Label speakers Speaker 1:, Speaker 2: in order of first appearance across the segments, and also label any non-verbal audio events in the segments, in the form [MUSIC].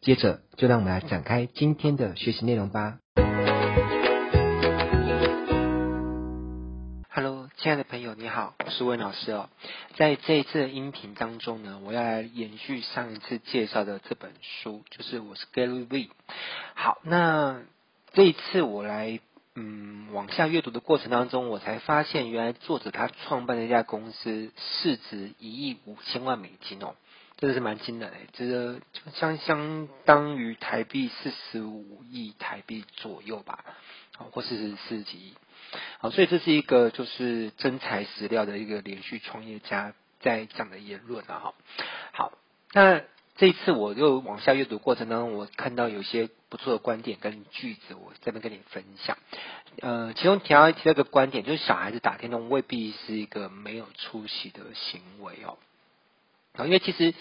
Speaker 1: 接着，就让我们来展开今天的学习内容吧。Hello，亲爱的朋友，你好，我是温老师哦。在这一次的音频当中呢，我要来延续上一次介绍的这本书，就是我是 Gary V。好，那这一次我来嗯往下阅读的过程当中，我才发现，原来作者他创办的一家公司市值一亿五千万美金哦。真的是蛮惊人的，这个相相当于台币四十五亿台币左右吧，好或是四十几亿，好，所以这是一个就是真材实料的一个连续创业家在讲的言论啊，哈，好，那这一次我又往下阅读过程当中，我看到有些不错的观点跟句子，我这边跟你分享，呃，其中提到提到一个观点，就是小孩子打电动未必是一个没有出息的行为哦。因为其实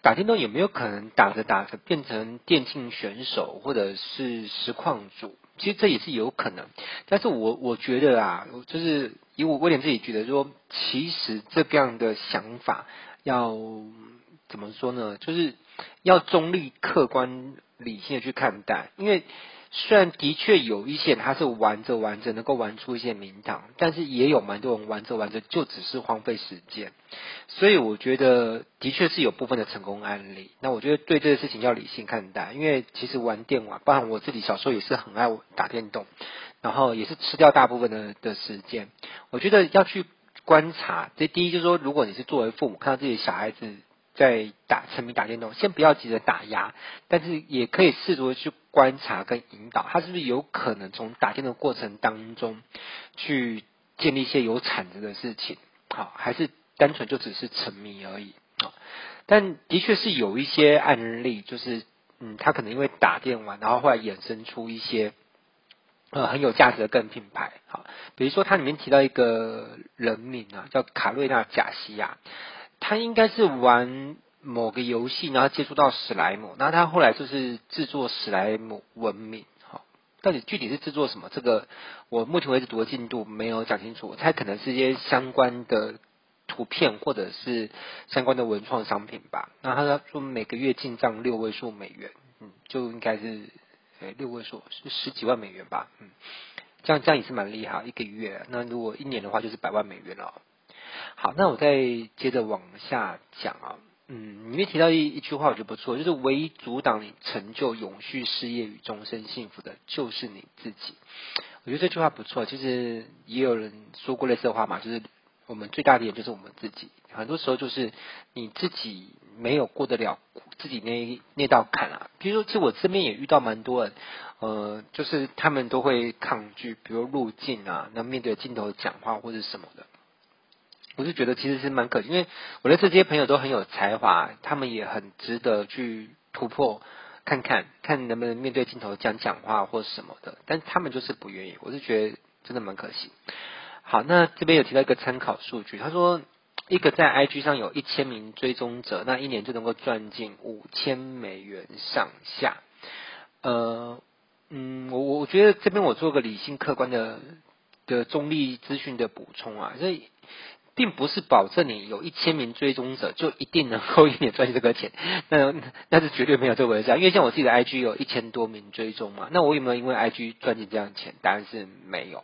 Speaker 1: 打电动有没有可能打着打着变成电竞选手或者是实况主？其实这也是有可能。但是我我觉得啊，就是以我威廉自己觉得说，其实这样的想法要怎么说呢？就是要中立、客观、理性的去看待，因为。虽然的确有一些他是玩着玩着能够玩出一些名堂，但是也有蛮多人玩着玩着就只是荒废时间。所以我觉得的确是有部分的成功案例。那我觉得对这个事情要理性看待，因为其实玩电玩，包含我自己小时候也是很爱打电动，然后也是吃掉大部分的的时间。我觉得要去观察，这第一就是说，如果你是作为父母看到自己的小孩子。在打沉迷打电动，先不要急着打压，但是也可以试图去观察跟引导，他是不是有可能从打电动过程当中去建立一些有产值的事情，好，还是单纯就只是沉迷而已啊？但的确是有一些案例，就是嗯，他可能因为打电玩，然后后来衍生出一些呃很有价值的个人品牌，好，比如说他里面提到一个人名啊，叫卡瑞娜贾西亚。他应该是玩某个游戏，然后接触到史莱姆，然后他后来就是制作史莱姆文明，好，到底具体是制作什么？这个我目前为止读的进度没有讲清楚，我猜可能是一些相关的图片或者是相关的文创商品吧。然后他说每个月进账六位数美元，嗯，就应该是六位数是十几万美元吧，嗯，这样这样也是蛮厉害，一个月，那如果一年的话就是百万美元了。好，那我再接着往下讲啊，嗯，里面提到一一句话，我觉得不错，就是唯一阻挡你成就永续事业与终身幸福的，就是你自己。我觉得这句话不错，其实也有人说过类似的话嘛，就是我们最大的敌人就是我们自己，很多时候就是你自己没有过得了自己那那道坎啊。比如说，其实我身边也遇到蛮多人，呃，就是他们都会抗拒，比如入镜啊，那面对镜头讲话或者什么的。我是觉得其实是蛮可惜，因为我的这些朋友都很有才华，他们也很值得去突破，看看看能不能面对镜头讲讲话或什么的，但他们就是不愿意。我是觉得真的蛮可惜。好，那这边有提到一个参考数据，他说一个在 IG 上有一千名追踪者，那一年就能够赚进五千美元上下。呃，嗯，我我觉得这边我做个理性客观的的中立资讯的补充啊，所以。并不是保证你有一千名追踪者就一定能够一年赚这个钱，[LAUGHS] 那那是绝对没有这回事。因为像我自己的 IG 有一千多名追踪嘛，那我有没有因为 IG 赚进这样的钱？答案是没有。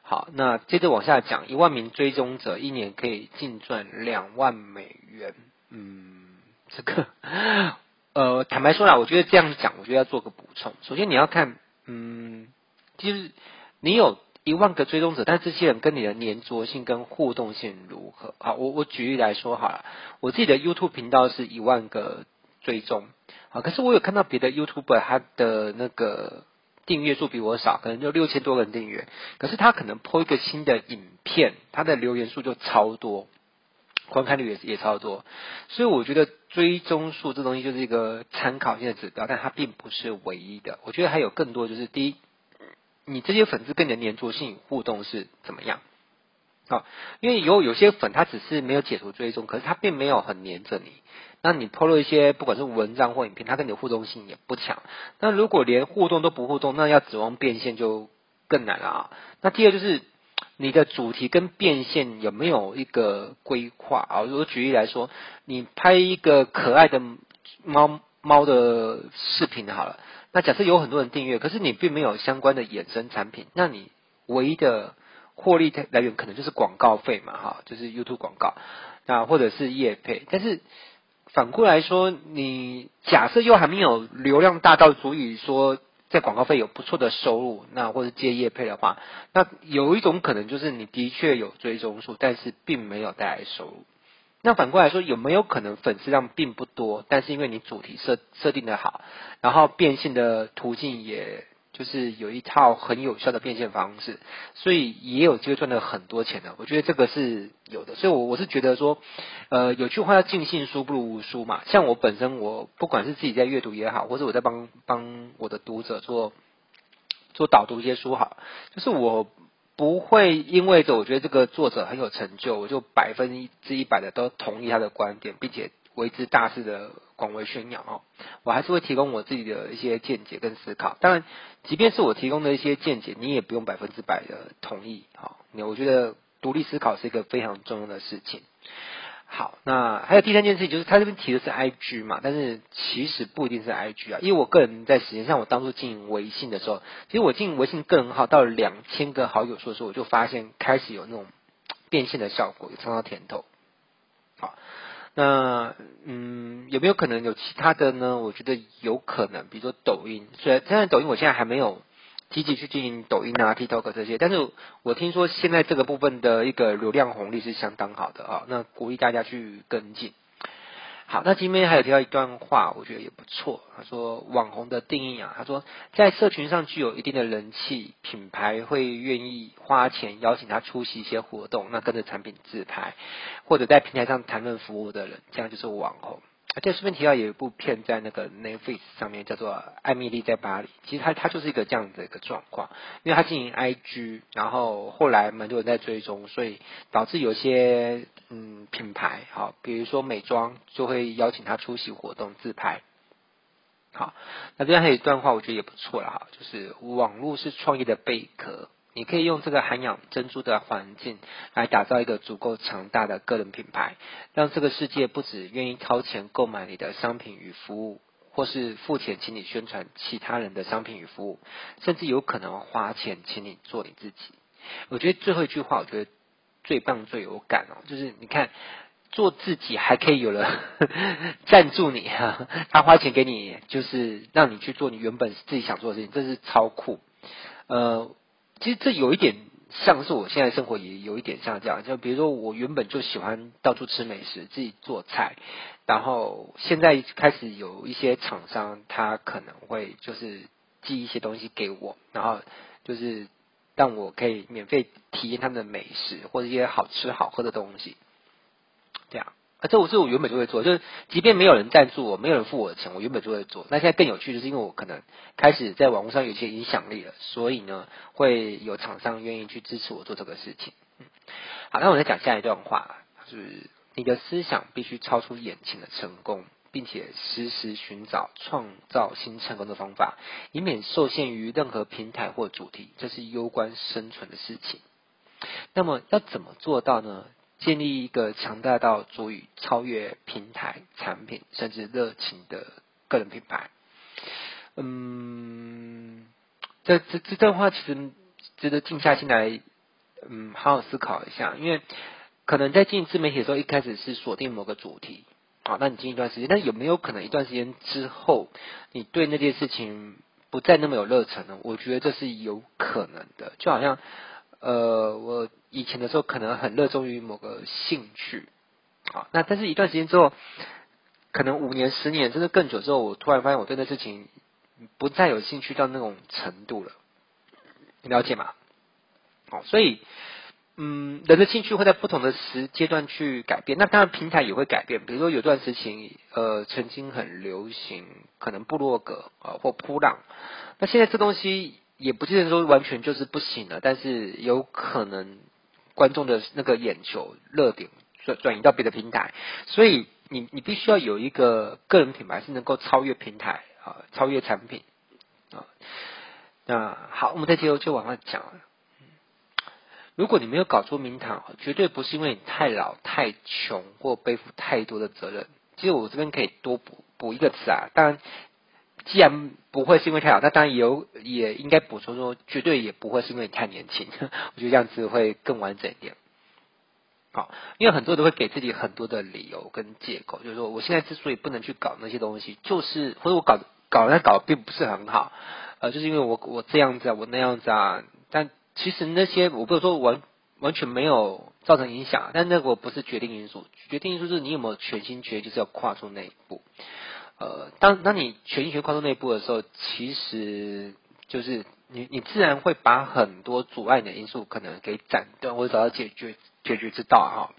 Speaker 1: 好，那接着往下讲，一万名追踪者一年可以净赚两万美元。嗯，这个 [LAUGHS] 呃，坦白说啦，我觉得这样讲，我觉得要做个补充。首先你要看，嗯，其实你有。一万个追踪者，但这些人跟你的粘着性跟互动性如何？好，我我举例来说好了，我自己的 YouTube 频道是一万个追踪，好，可是我有看到别的 YouTuber 他的那个订阅数比我少，可能就六千多个人订阅，可是他可能 po 一个新的影片，他的留言数就超多，观看率也也超多。所以我觉得追踪数这东西就是一个参考性的指标，但它并不是唯一的。我觉得还有更多，就是第一，你这些粉丝跟你的黏着性互动是怎么样？啊，因为有有些粉他只是没有解除追踪，可是他并没有很黏着你。那你透露一些不管是文章或影片，他跟你互动性也不强。那如果连互动都不互动，那要指望变现就更难了啊。那第二就是你的主题跟变现有没有一个规划啊？如果举例来说，你拍一个可爱的猫猫的视频好了，那假设有很多人订阅，可是你并没有相关的衍生产品，那你唯一的获利来源可能就是广告费嘛，哈，就是 YouTube 广告，那或者是业配，但是。反过来说，你假设又还没有流量大到足以说在广告费有不错的收入，那或者接业配的话，那有一种可能就是你的确有追踪数，但是并没有带来收入。那反过来说，有没有可能粉丝量并不多，但是因为你主题设设定的好，然后变现的途径也。就是有一套很有效的变现方式，所以也有机会赚了很多钱的。我觉得这个是有的，所以，我我是觉得说，呃，有句话叫尽信书不如无书嘛。像我本身，我不管是自己在阅读也好，或者我在帮帮我的读者做做导读一些书好，就是我不会因为着我觉得这个作者很有成就，我就百分之一百的都同意他的观点，并且为之大肆的。广为宣扬哦，我还是会提供我自己的一些见解跟思考。当然，即便是我提供的一些见解，你也不用百分之百的同意。好，我觉得独立思考是一个非常重要的事情。好，那还有第三件事情，就是他这边提的是 IG 嘛，但是其实不一定是 IG 啊。因为我个人在实际上，我当初经营微信的时候，其实我经营微信个人号到了两千个好友数的时候，我就发现开始有那种变现的效果，有尝到甜头。好。那嗯，有没有可能有其他的呢？我觉得有可能，比如说抖音。虽然现在抖音我现在还没有积极去经营抖音啊、TikTok 这些，但是我听说现在这个部分的一个流量红利是相当好的啊。那鼓励大家去跟进。好，那今天还有提到一段话，我觉得也不错。他说，网红的定义啊，他说在社群上具有一定的人气，品牌会愿意花钱邀请他出席一些活动，那跟着产品自拍，或者在平台上谈论服务的人，这样就是网红。而且顺便提到有一部片在那个 Netflix 上面叫做《艾米丽在巴黎》，其实它它就是一个这样的一个状况，因为它经营 IG，然后后来蛮多人在追踪，所以导致有些嗯品牌，好，比如说美妆就会邀请他出席活动自拍。好，那这样还有一段话，我觉得也不错了哈，就是网络是创业的贝壳。你可以用这个涵养珍珠的环境来打造一个足够强大的个人品牌，让这个世界不止愿意掏钱购买你的商品与服务，或是付钱请你宣传其他人的商品与服务，甚至有可能花钱请你做你自己。我觉得最后一句话，我觉得最棒最有感哦，就是你看做自己还可以有人 [LAUGHS] 赞助你，他花钱给你，就是让你去做你原本自己想做的事情，这是超酷，呃。其实这有一点像是我现在生活也有一点像这样，就比如说我原本就喜欢到处吃美食，自己做菜，然后现在开始有一些厂商，他可能会就是寄一些东西给我，然后就是让我可以免费体验他们的美食或者一些好吃好喝的东西，这样。啊，这我是我原本就会做，就是即便没有人赞助我，没有人付我的钱，我原本就会做。那现在更有趣，就是因为我可能开始在网络上有些影响力了，所以呢，会有厂商愿意去支持我做这个事情。好，那我再讲下一段话，就是你的思想必须超出眼前的成功，并且时时寻找创造新成功的方法，以免受限于任何平台或主题，这是攸关生存的事情。那么要怎么做到呢？建立一个强大到足以超越平台、产品甚至热情的个人品牌。嗯，这这这段话其实值得静下心来，嗯，好好思考一下。因为可能在经营自媒体的时候，一开始是锁定某个主题，好，那你经一段时间，但有没有可能一段时间之后，你对那件事情不再那么有热忱呢？我觉得这是有可能的，就好像。呃，我以前的时候可能很热衷于某个兴趣，好，那但是一段时间之后，可能五年、十年甚至更久之后，我突然发现我对那事情不再有兴趣到那种程度了，你了解吗？好，所以嗯，人的兴趣会在不同的时阶段去改变。那当然，平台也会改变。比如说，有段时期，呃，曾经很流行，可能部落格啊、呃、或噗浪。那现在这东西也不见得说完全就是不行了，但是有可能观众的那个眼球热点转转移到别的平台，所以你你必须要有一个个人品牌是能够超越平台啊、超越产品啊、那好，我们再接着就往下讲。如果你没有搞出名堂，绝对不是因为你太老、太穷或背负太多的责任。其实我这边可以多补补一个词啊，当然，既然不会是因为太老，那当然也有也应该补充说，绝对也不会是因为你太年轻。[LAUGHS] 我觉得这样子会更完整一点。好，因为很多人都会给自己很多的理由跟借口，就是说我现在之所以不能去搞那些东西，就是或者我搞搞那搞并不是很好，呃，就是因为我我这样子啊，我那样子啊，但。其实那些我不是说完完全没有造成影响，但那个不是决定因素。决定因素是你有没有全心全意，就是要跨出那一步。呃，当当你全心全意跨出那一步的时候，其实就是你你自然会把很多阻碍你的因素可能给斩断，或者找到解决解决之道哈。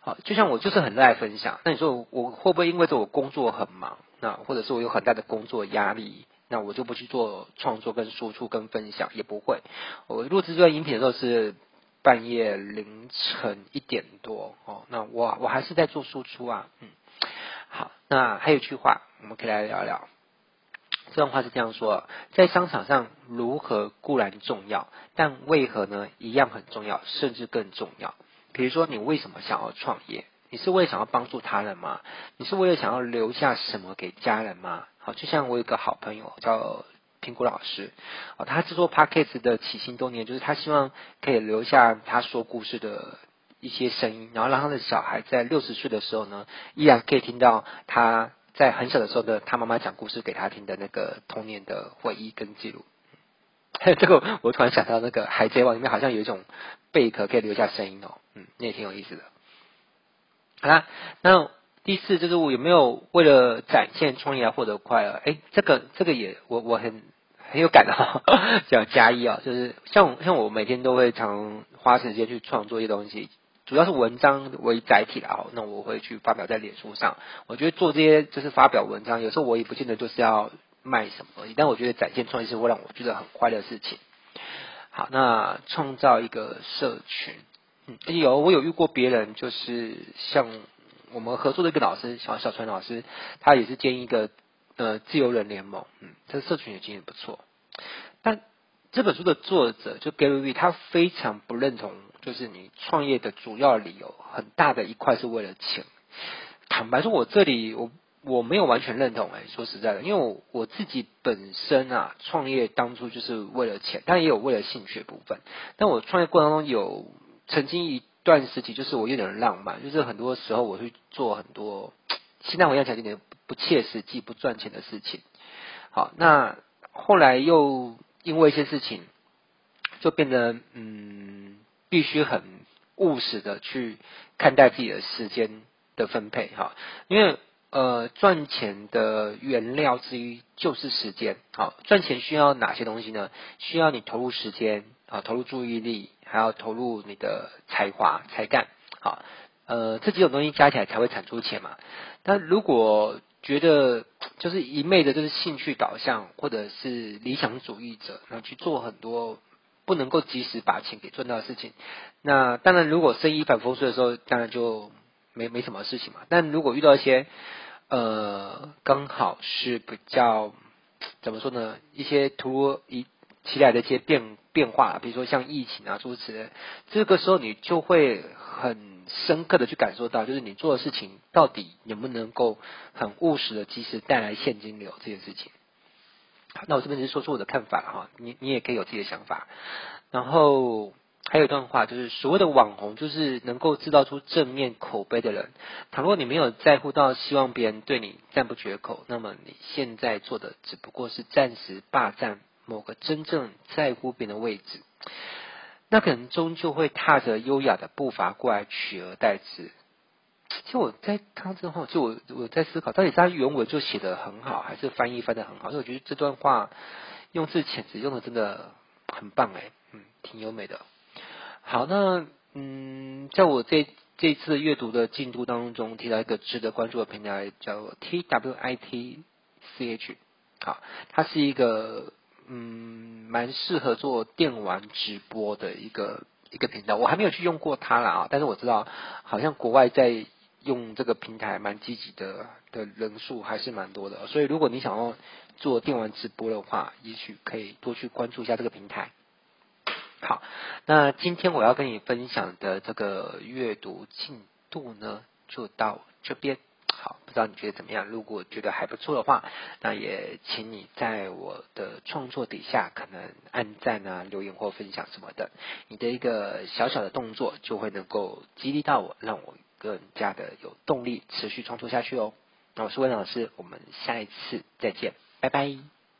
Speaker 1: 好，就像我就是很热爱分享，那你说我，我会不会因为这我工作很忙，那或者是我有很大的工作压力？那我就不去做创作跟输出跟分享，也不会。我录制这段音频的时候是半夜凌晨一点多哦。那我我还是在做输出啊。嗯，好。那还有一句话，我们可以来聊聊。这段话是这样说：在商场上，如何固然重要，但为何呢？一样很重要，甚至更重要。比如说，你为什么想要创业？你是为了想要帮助他人吗？你是为了想要留下什么给家人吗？好，就像我有个好朋友叫苹果老师，哦，他制作 Podcast 的起心动念就是他希望可以留下他说故事的一些声音，然后让他的小孩在六十岁的时候呢，依然可以听到他在很小的时候的他妈妈讲故事给他听的那个童年的回忆跟记录。[LAUGHS] 这个，我突然想到那个海贼王里面好像有一种贝壳可以留下声音哦，嗯，那也挺有意思的。好啦，那。第四就是我有没有为了展现创意而获得快乐？哎，这个这个也我我很很有感的哈，[LAUGHS] 叫加一啊，就是像像我每天都会常花时间去创作一些东西，主要是文章为载体啦，那我会去发表在脸书上。我觉得做这些就是发表文章，有时候我也不见得就是要卖什么东西，但我觉得展现创意是会让我觉得很快乐的事情。好，那创造一个社群，嗯，有我有遇过别人就是像。我们合作的一个老师小小川老师，他也是建一个呃自由人联盟，嗯，这个社群也经营不错。但这本书的作者就 Gary V，他非常不认同，就是你创业的主要理由很大的一块是为了钱。坦白说，我这里我我没有完全认同，哎，说实在的，因为我我自己本身啊创业当初就是为了钱，但也有为了兴趣的部分。但我创业过程中有曾经一。段时期就是我有点浪漫，就是很多时候我会做很多现在我想起来有点不切实际、不赚钱的事情。好，那后来又因为一些事情，就变得嗯，必须很务实的去看待自己的时间的分配哈，因为呃赚钱的原料之一就是时间。好，赚钱需要哪些东西呢？需要你投入时间啊，投入注意力。还要投入你的才华、才干，好，呃，这几种东西加起来才会产出钱嘛。但如果觉得就是一昧的就是兴趣导向，或者是理想主义者，然后去做很多不能够及时把钱给赚到的事情，那当然，如果生意一帆风顺的时候，当然就没没什么事情嘛。但如果遇到一些呃，刚好是比较怎么说呢，一些突一起来的一些变变化，比如说像疫情啊诸如此类，这个时候你就会很深刻的去感受到，就是你做的事情到底能不能够很务实的及时带来现金流这件事情。那我这边只是说出我的看法哈，你你也可以有自己的想法。然后还有一段话，就是所谓的网红，就是能够制造出正面口碑的人。倘若你没有在乎到希望别人对你赞不绝口，那么你现在做的只不过是暂时霸占。某个真正在乎别人的位置，那可能终究会踏着优雅的步伐过来取而代之。其实我在看之后，就我我在思考，到底是他原文就写的很好，还是翻译翻的很好？因为我觉得这段话用字遣词用的真的很棒哎，嗯，挺优美的。好，那嗯，在我这这次阅读的进度当中，提到一个值得关注的平台，叫 TWIT CH。好，它是一个嗯，蛮适合做电玩直播的一个一个频道。我还没有去用过它啦啊，但是我知道好像国外在用这个平台蛮积极的的人数还是蛮多的。所以如果你想要做电玩直播的话，也许可以多去关注一下这个平台。好，那今天我要跟你分享的这个阅读进度呢，就到这边。好，不知道你觉得怎么样？如果觉得还不错的话，那也请你在我的创作底下可能按赞啊、留言或分享什么的。你的一个小小的动作，就会能够激励到我，让我更加的有动力持续创作下去哦。那我是温老师，我们下一次再见，拜拜。